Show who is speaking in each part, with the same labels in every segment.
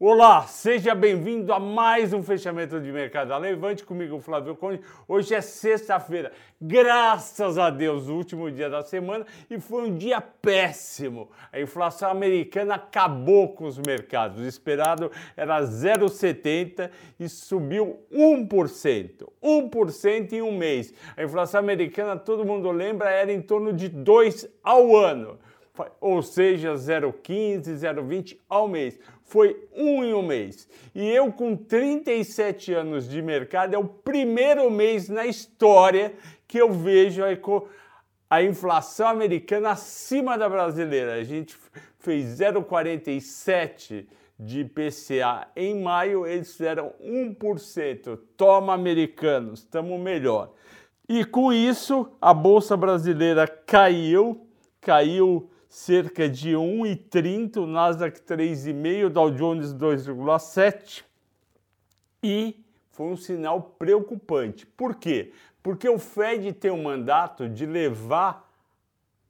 Speaker 1: Olá, seja bem-vindo a mais um fechamento de mercado. Levante comigo, Flávio Conde. Hoje é sexta-feira, graças a Deus, último dia da semana e foi um dia péssimo. A inflação americana acabou com os mercados. O esperado era 0,70 e subiu 1%. 1% em um mês. A inflação americana, todo mundo lembra, era em torno de 2 ao ano ou seja, 0,15, 0,20 ao mês foi um em um mês. E eu, com 37 anos de mercado, é o primeiro mês na história que eu vejo a, a inflação americana acima da brasileira. A gente fez 0,47 de IPCA em maio, eles fizeram 1%. Toma, americanos, estamos melhor. E com isso, a Bolsa Brasileira caiu, caiu cerca de 1,30, o Nasdaq 3,5, Dow Jones 2,7 e foi um sinal preocupante. Por quê? Porque o Fed tem o mandato de levar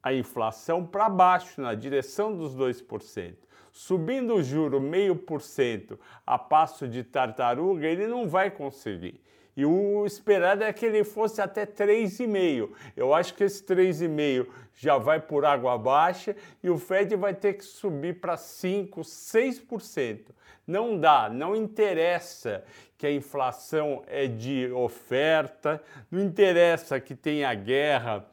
Speaker 1: a inflação para baixo, na direção dos 2%. Subindo o juro meio por cento a passo de tartaruga, ele não vai conseguir. E o esperado é que ele fosse até 3,5. Eu acho que esse 3,5 já vai por água baixa e o Fed vai ter que subir para 5, 6%. Não dá, não interessa que a inflação é de oferta, não interessa que tenha guerra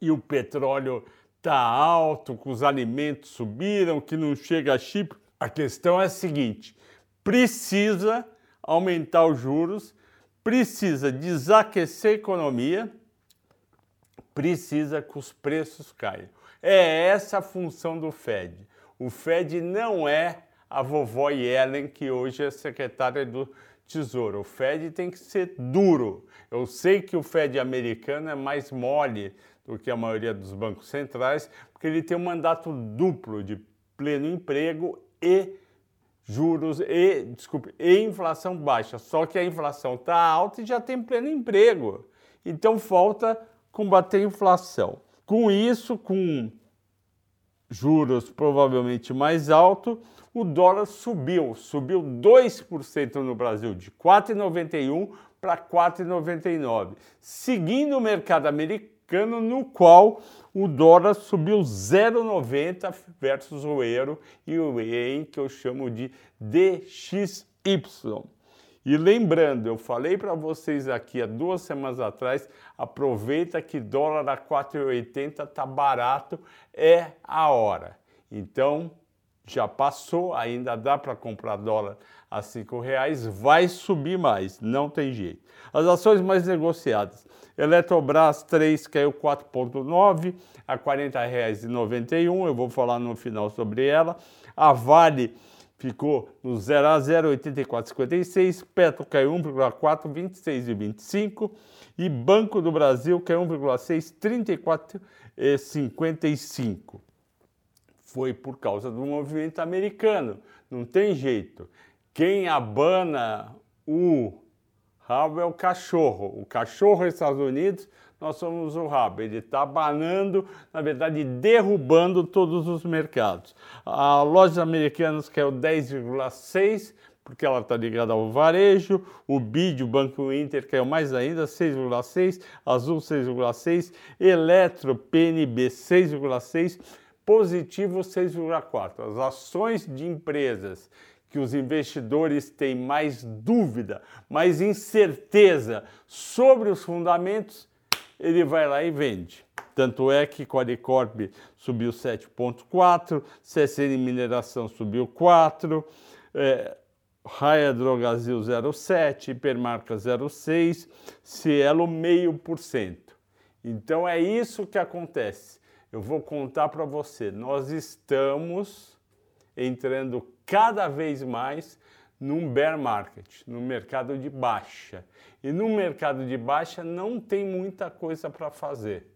Speaker 1: e o petróleo está alto, que os alimentos subiram, que não chega a chip. A questão é a seguinte: precisa aumentar os juros precisa desaquecer a economia, precisa que os preços caiam. É essa a função do Fed. O Fed não é a vovó Yellen, que hoje é secretária do Tesouro. O Fed tem que ser duro. Eu sei que o Fed americano é mais mole do que a maioria dos bancos centrais, porque ele tem um mandato duplo de pleno emprego e juros e, desculpe, e inflação baixa. Só que a inflação está alta e já tem pleno emprego. Então falta combater a inflação. Com isso, com juros provavelmente mais alto, o dólar subiu, subiu 2% no Brasil, de 4,91 para 4,99, seguindo o mercado americano, no qual o dólar subiu 0,90 versus o euro e o ien, que eu chamo de DXY. E lembrando, eu falei para vocês aqui há duas semanas atrás, aproveita que dólar a 4,80 tá barato, é a hora. Então, já passou, ainda dá para comprar dólar a cinco reais, vai subir mais, não tem jeito. As ações mais negociadas, Eletrobras 3 caiu 4,9 a R$ 40,91, eu vou falar no final sobre ela. A Vale ficou no 0 a 0, 84,56, Petro caiu 1,4, 26,25 e Banco do Brasil caiu 1,6, 34,55 foi por causa do movimento americano. Não tem jeito. Quem abana o rabo é o cachorro. O cachorro Estados Unidos, nós somos o rabo. Ele está abanando, na verdade, derrubando todos os mercados. A loja americana caiu 10,6%, porque ela está ligada ao varejo, o BID, o Banco Inter, caiu mais ainda, 6,6%, Azul 6,6%, Eletro, PNB 6,6%, positivo 6,4%. As ações de empresas que os investidores têm mais dúvida, mais incerteza sobre os fundamentos, ele vai lá e vende. Tanto é que Qualicorp subiu 7,4%, CSN Mineração subiu 4%, é, Raia Drogazil 0,7%, Hipermarca 0,6%, Cielo 0,5%. Então é isso que acontece eu vou contar para você. Nós estamos entrando cada vez mais num bear market, no mercado de baixa. E no mercado de baixa não tem muita coisa para fazer.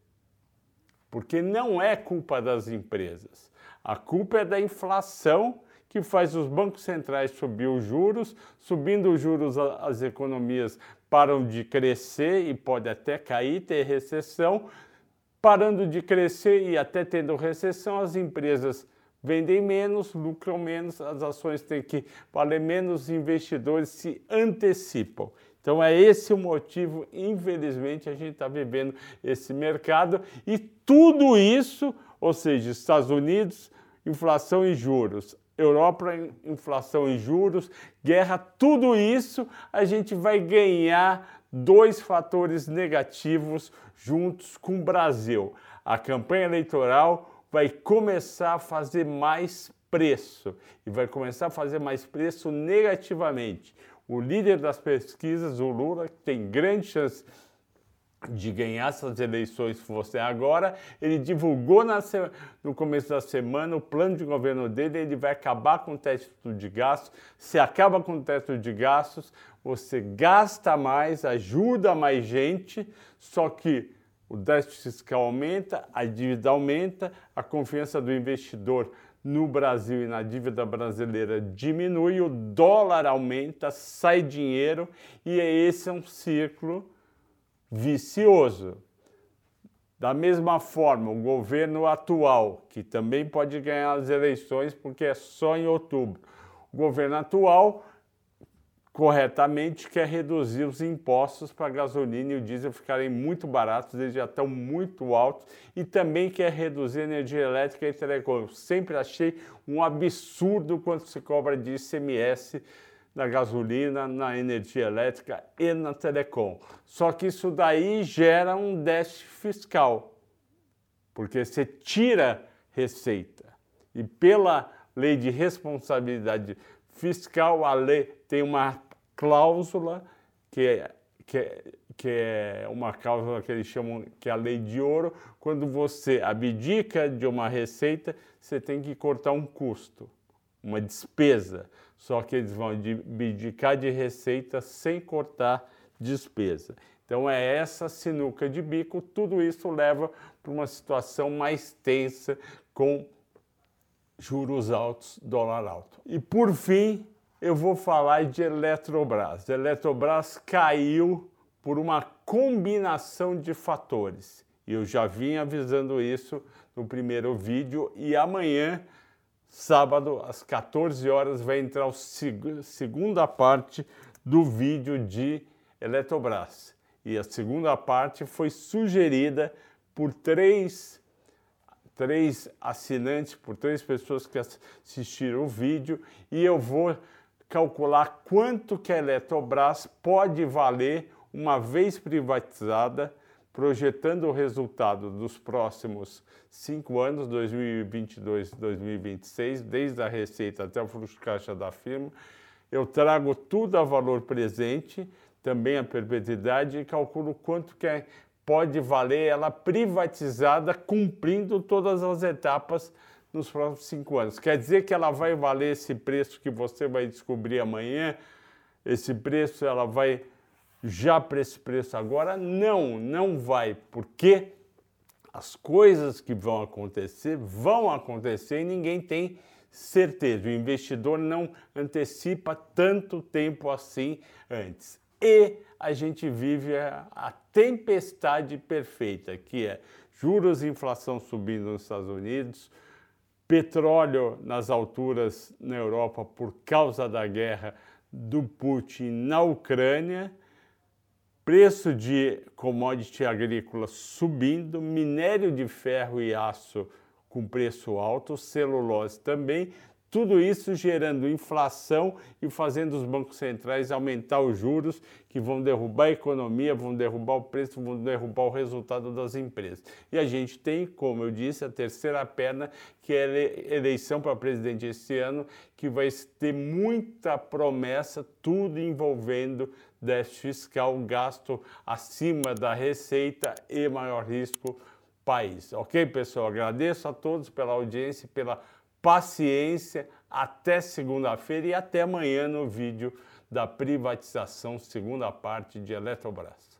Speaker 1: Porque não é culpa das empresas. A culpa é da inflação que faz os bancos centrais subir os juros, subindo os juros as economias param de crescer e pode até cair, ter recessão, parando de crescer e até tendo recessão, as empresas vendem menos, lucram menos, as ações têm que valer menos, os investidores se antecipam. Então é esse o motivo, infelizmente, a gente está vivendo esse mercado e tudo isso, ou seja, Estados Unidos, inflação e juros, Europa, inflação e juros, guerra, tudo isso a gente vai ganhar dois fatores negativos juntos com o Brasil. A campanha eleitoral vai começar a fazer mais preço e vai começar a fazer mais preço negativamente. O líder das pesquisas, o Lula, que tem grande chance de ganhar essas eleições se você agora, ele divulgou no começo da semana o plano de governo dele, ele vai acabar com o teto de gastos. Se acaba com o teto de gastos, você gasta mais, ajuda mais gente, só que o déficit fiscal aumenta, a dívida aumenta, a confiança do investidor no Brasil e na dívida brasileira diminui, o dólar aumenta, sai dinheiro e esse é um ciclo vicioso. Da mesma forma, o governo atual, que também pode ganhar as eleições porque é só em outubro, o governo atual corretamente quer reduzir os impostos para a gasolina e o diesel ficarem muito baratos, eles já estão muito altos, e também quer reduzir a energia elétrica e telecom. Eu sempre achei um absurdo quanto se cobra de ICMS na gasolina, na energia elétrica e na telecom. Só que isso daí gera um déficit fiscal, porque você tira receita. E pela lei de responsabilidade fiscal, a lei tem uma cláusula que é, que, é, que é uma cláusula que eles chamam que é a lei de ouro. Quando você abdica de uma receita, você tem que cortar um custo, uma despesa. Só que eles vão abdicar de receita sem cortar despesa. Então é essa sinuca de bico, tudo isso leva para uma situação mais tensa com juros altos, dólar alto. E por fim, eu vou falar de Eletrobras. A Eletrobras caiu por uma combinação de fatores. E eu já vim avisando isso no primeiro vídeo e amanhã, sábado, às 14 horas, vai entrar a seg segunda parte do vídeo de Eletrobras. E a segunda parte foi sugerida por três, três assinantes, por três pessoas que assistiram o vídeo, e eu vou calcular quanto que a Eletrobras pode valer uma vez privatizada, projetando o resultado dos próximos cinco anos, 2022 2026, desde a receita até o fluxo de caixa da firma. Eu trago tudo a valor presente, também a perpetuidade, e calculo quanto que é, pode valer ela privatizada, cumprindo todas as etapas nos próximos cinco anos. Quer dizer que ela vai valer esse preço que você vai descobrir amanhã? Esse preço ela vai já para esse preço agora? Não, não vai, porque as coisas que vão acontecer vão acontecer e ninguém tem certeza. O investidor não antecipa tanto tempo assim antes. E a gente vive a, a tempestade perfeita, que é juros e inflação subindo nos Estados Unidos, petróleo nas alturas na Europa por causa da guerra do Putin na Ucrânia, preço de commodity agrícola subindo, minério de ferro e aço com preço alto, celulose também, tudo isso gerando inflação e fazendo os bancos centrais aumentar os juros, que vão derrubar a economia, vão derrubar o preço, vão derrubar o resultado das empresas. E a gente tem, como eu disse, a terceira perna, que é eleição para presidente esse ano, que vai ter muita promessa, tudo envolvendo déficit fiscal, gasto acima da receita e maior risco país. Ok, pessoal? Agradeço a todos pela audiência, pela paciência até segunda-feira e até amanhã no vídeo da privatização, segunda parte de Eletrobras.